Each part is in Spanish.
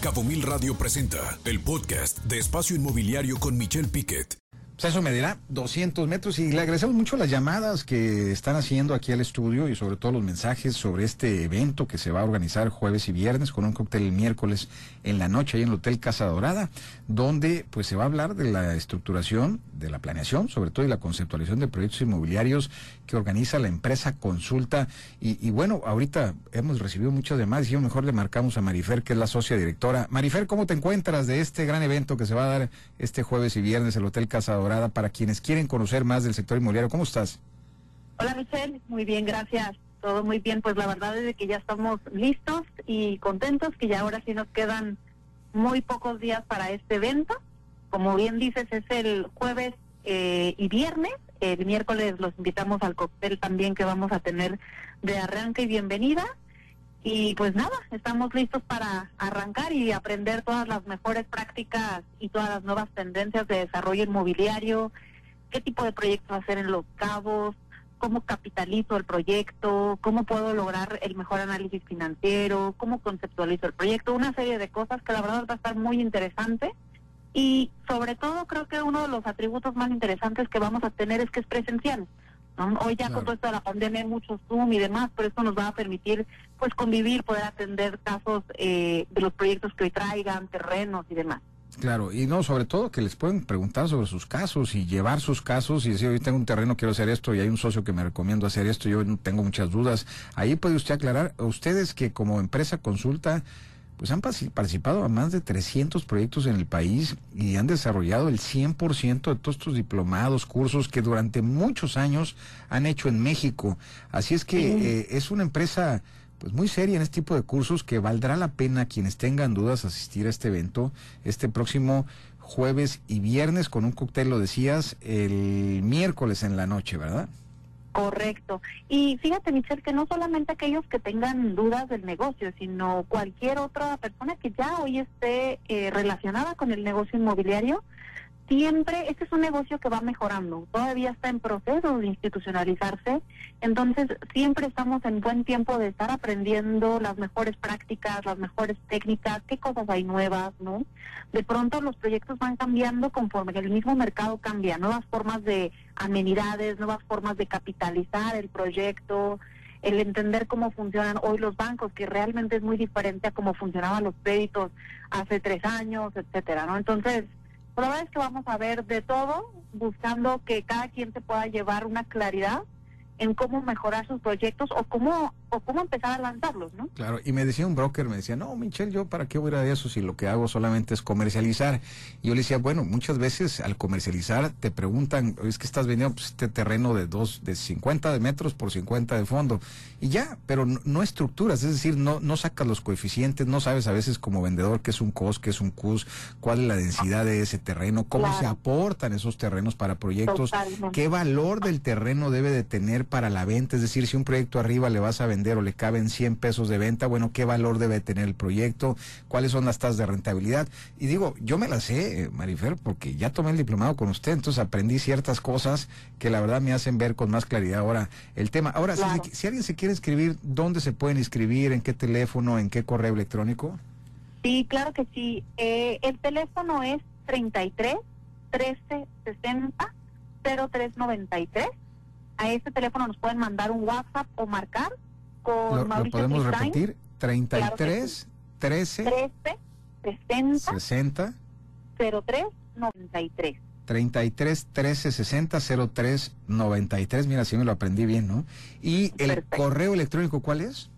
Cabo Mil Radio presenta el podcast de Espacio Inmobiliario con Michelle Piquet. Pues eso dirá 200 metros y le agradecemos mucho las llamadas que están haciendo aquí al estudio y sobre todo los mensajes sobre este evento que se va a organizar jueves y viernes con un cóctel el miércoles en la noche ahí en el Hotel Casa Dorada, donde pues se va a hablar de la estructuración, de la planeación, sobre todo y la conceptualización de proyectos inmobiliarios que organiza la empresa Consulta y, bueno, ahorita hemos recibido muchas demás y mejor le marcamos a Marifer que es la socia directora. Marifer, ¿cómo te encuentras de este gran evento que se va a dar este jueves y viernes en el Hotel Casa Dorada? Para quienes quieren conocer más del sector inmobiliario. ¿Cómo estás? Hola Michelle, muy bien, gracias. Todo muy bien, pues la verdad es que ya estamos listos y contentos, que ya ahora sí nos quedan muy pocos días para este evento. Como bien dices, es el jueves eh, y viernes. El miércoles los invitamos al cóctel también que vamos a tener de arranque y bienvenida. Y pues nada, estamos listos para arrancar y aprender todas las mejores prácticas y todas las nuevas tendencias de desarrollo inmobiliario, qué tipo de proyectos hacer en los cabos, cómo capitalizo el proyecto, cómo puedo lograr el mejor análisis financiero, cómo conceptualizo el proyecto, una serie de cosas que la verdad va a estar muy interesante. Y sobre todo creo que uno de los atributos más interesantes que vamos a tener es que es presencial. Hoy ya con toda la pandemia hay mucho Zoom y demás, pero esto nos va a permitir pues convivir, poder atender casos eh, de los proyectos que hoy traigan, terrenos y demás. Claro, y no, sobre todo que les pueden preguntar sobre sus casos y llevar sus casos y decir, hoy tengo un terreno, quiero hacer esto y hay un socio que me recomiendo hacer esto, yo tengo muchas dudas. Ahí puede usted aclarar, ustedes que como empresa consulta pues han participado a más de 300 proyectos en el país y han desarrollado el 100% de todos estos diplomados, cursos que durante muchos años han hecho en México. Así es que eh, es una empresa pues muy seria en este tipo de cursos que valdrá la pena quienes tengan dudas asistir a este evento este próximo jueves y viernes con un cóctel, lo decías, el miércoles en la noche, ¿verdad? Correcto. Y fíjate, Michelle, que no solamente aquellos que tengan dudas del negocio, sino cualquier otra persona que ya hoy esté eh, relacionada con el negocio inmobiliario, siempre, este es un negocio que va mejorando, todavía está en proceso de institucionalizarse, entonces siempre estamos en buen tiempo de estar aprendiendo las mejores prácticas, las mejores técnicas, qué cosas hay nuevas, ¿no? De pronto los proyectos van cambiando conforme el mismo mercado cambia, nuevas formas de amenidades, nuevas formas de capitalizar el proyecto, el entender cómo funcionan hoy los bancos, que realmente es muy diferente a cómo funcionaban los créditos hace tres años, etcétera, ¿no? Entonces, verdad es que vamos a ver de todo, buscando que cada quien se pueda llevar una claridad en cómo mejorar sus proyectos o cómo o cómo empezar a lanzarlos, ¿no? Claro, y me decía un broker, me decía, no, Michelle, yo para qué voy a ir a eso si lo que hago solamente es comercializar. Y yo le decía, bueno, muchas veces al comercializar te preguntan, es que estás vendiendo pues, este terreno de dos, de 50 de metros por 50 de fondo. Y ya, pero no, estructuras, es decir, no, no sacas los coeficientes, no sabes a veces como vendedor qué es un COS, qué es un CUS, cuál es la densidad de ese terreno, cómo se aportan esos terrenos para proyectos, qué valor del terreno debe de tener para la venta, es decir, si un proyecto arriba le vas a vender o le caben 100 pesos de venta, bueno, ¿qué valor debe tener el proyecto? ¿Cuáles son las tasas de rentabilidad? Y digo, yo me las sé, eh, Marifer, porque ya tomé el diplomado con usted, entonces aprendí ciertas cosas que la verdad me hacen ver con más claridad ahora el tema. Ahora, si, alguien se quiere inscribir, ¿dónde se pueden inscribir? ¿En qué teléfono? ¿En qué correo electrónico? Sí, claro que sí. Eh, el teléfono es 33 13 60 0393 a este teléfono nos pueden mandar un WhatsApp o marcar con ¿Lo, Mauricio ¿Lo podemos repetir? 33 13 13 60 60 03 93 33 13 60 03 93. Mira, si me lo aprendí bien, ¿no? ¿Y el correo electrónico cuál es?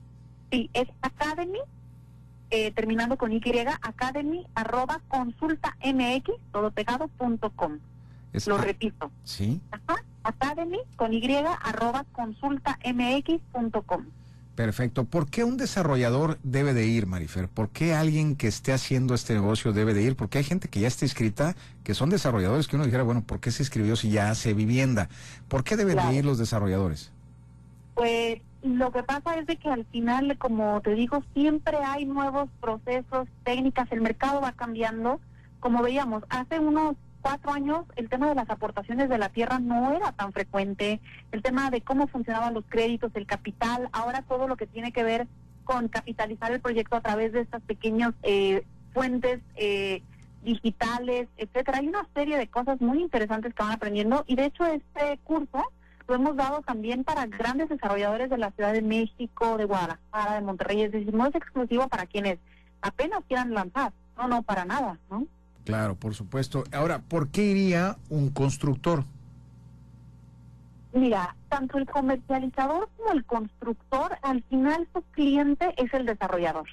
Sí, es academy, eh, terminando con Y, academy arroba consulta mx, todo pegado, punto com. Lo repito. Sí. Ajá, academy con Y arroba consulta mx punto com. Perfecto. ¿Por qué un desarrollador debe de ir, Marifer? ¿Por qué alguien que esté haciendo este negocio debe de ir? Porque hay gente que ya está inscrita, que son desarrolladores, que uno dijera, bueno, ¿por qué se inscribió si ya hace vivienda? ¿Por qué deben de ir los desarrolladores? Pues lo que pasa es de que al final, como te digo, siempre hay nuevos procesos, técnicas, el mercado va cambiando. Como veíamos, hace unos cuatro años el tema de las aportaciones de la tierra no era tan frecuente, el tema de cómo funcionaban los créditos, el capital, ahora todo lo que tiene que ver con capitalizar el proyecto a través de estos pequeños eh, fuentes eh, digitales, etcétera. Hay una serie de cosas muy interesantes que van aprendiendo y de hecho este curso lo hemos dado también para grandes desarrolladores de la Ciudad de México, de Guadalajara, de Monterrey. Es decir, no es exclusivo para quienes apenas quieran lanzar. No, no, para nada, ¿no? Claro, por supuesto. Ahora, ¿por qué iría un constructor? Mira, tanto el comercializador como el constructor, al final su cliente es el desarrollador.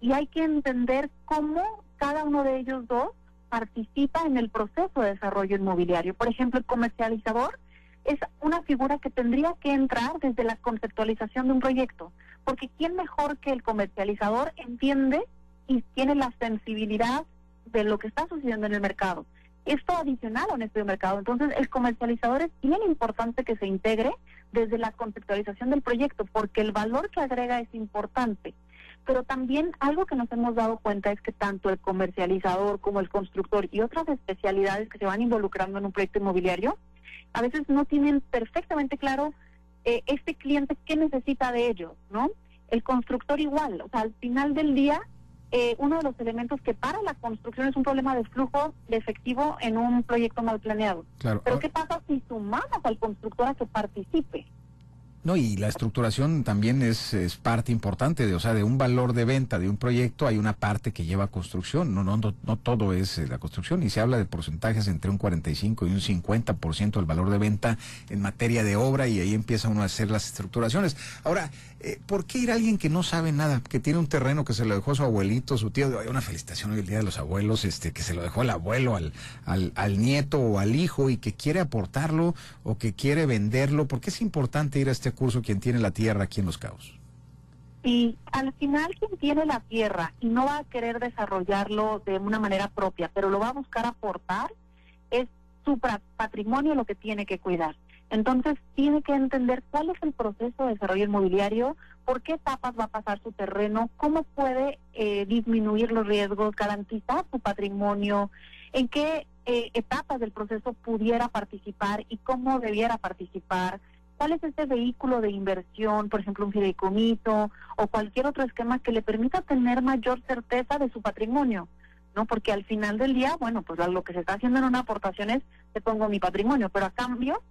Y hay que entender cómo cada uno de ellos dos participa en el proceso de desarrollo inmobiliario. Por ejemplo, el comercializador es una figura que tendría que entrar desde la conceptualización de un proyecto, porque ¿quién mejor que el comercializador entiende y tiene la sensibilidad de lo que está sucediendo en el mercado? Esto adicional a un estudio de mercado. Entonces, el comercializador es bien importante que se integre desde la conceptualización del proyecto, porque el valor que agrega es importante. Pero también algo que nos hemos dado cuenta es que tanto el comercializador como el constructor y otras especialidades que se van involucrando en un proyecto inmobiliario, a veces no tienen perfectamente claro eh, este cliente qué necesita de ellos, ¿no? El constructor igual, o sea, al final del día, eh, uno de los elementos que para la construcción es un problema de flujo de efectivo en un proyecto mal planeado. Claro. Pero ¿qué pasa si sumamos al constructor a que participe? No, y la estructuración también es, es, parte importante, de, o sea, de un valor de venta de un proyecto hay una parte que lleva construcción, no, no, no, todo es eh, la construcción, y se habla de porcentajes entre un 45 y un 50% del valor de venta en materia de obra, y ahí empieza uno a hacer las estructuraciones. Ahora, eh, ¿por qué ir a alguien que no sabe nada, que tiene un terreno que se lo dejó su abuelito, su tío? Hay una felicitación hoy el Día de los Abuelos, este, que se lo dejó el abuelo al, al, al nieto o al hijo y que quiere aportarlo o que quiere venderlo, ¿por qué es importante ir a este curso quien tiene la tierra aquí en Los Cabos? Y al final quien tiene la tierra y no va a querer desarrollarlo de una manera propia, pero lo va a buscar aportar, es su patrimonio lo que tiene que cuidar. Entonces tiene que entender cuál es el proceso de desarrollo inmobiliario, por qué etapas va a pasar su terreno, cómo puede eh, disminuir los riesgos, garantizar su patrimonio, en qué eh, etapas del proceso pudiera participar y cómo debiera participar cuál es ese vehículo de inversión, por ejemplo, un fideicomiso o cualquier otro esquema que le permita tener mayor certeza de su patrimonio, ¿no? Porque al final del día, bueno, pues lo que se está haciendo en una aportación es, te pongo mi patrimonio, pero a cambio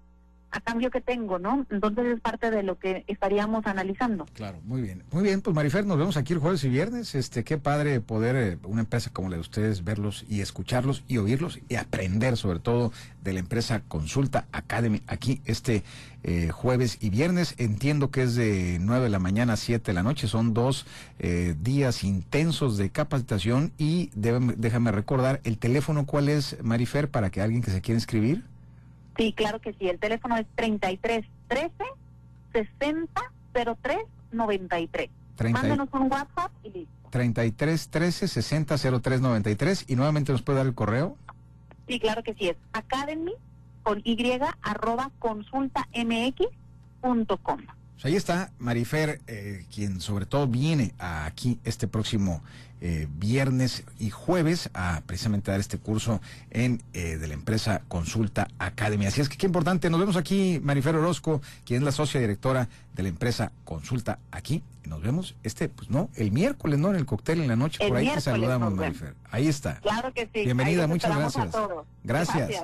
a cambio que tengo, ¿no? Entonces es parte de lo que estaríamos analizando. Claro, muy bien. Muy bien, pues Marifer, nos vemos aquí el jueves y viernes. Este, qué padre poder eh, una empresa como la de ustedes verlos y escucharlos y oírlos y aprender sobre todo de la empresa Consulta Academy aquí este eh, jueves y viernes. Entiendo que es de 9 de la mañana a 7 de la noche. Son dos eh, días intensos de capacitación y déjame recordar el teléfono cuál es Marifer para que alguien que se quiera inscribir. Sí, claro que sí. El teléfono es 33 13 60 03 93. Mándenos un WhatsApp y listo. 33 13 60 03 93. Y nuevamente nos puede dar el correo. Sí, claro que sí. Es academy con y arroba consultamx.com. Pues ahí está Marifer, eh, quien sobre todo viene aquí este próximo eh, viernes y jueves a precisamente dar este curso en eh, de la empresa Consulta Academy. Así es que qué importante. Nos vemos aquí, Marifer Orozco, quien es la socia directora de la empresa Consulta aquí. Nos vemos este, pues no, el miércoles, ¿no? En el cóctel en la noche. por ahí te saludamos, Marifer. Ahí está. Claro que sí. Bienvenida, muchas gracias. Gracias.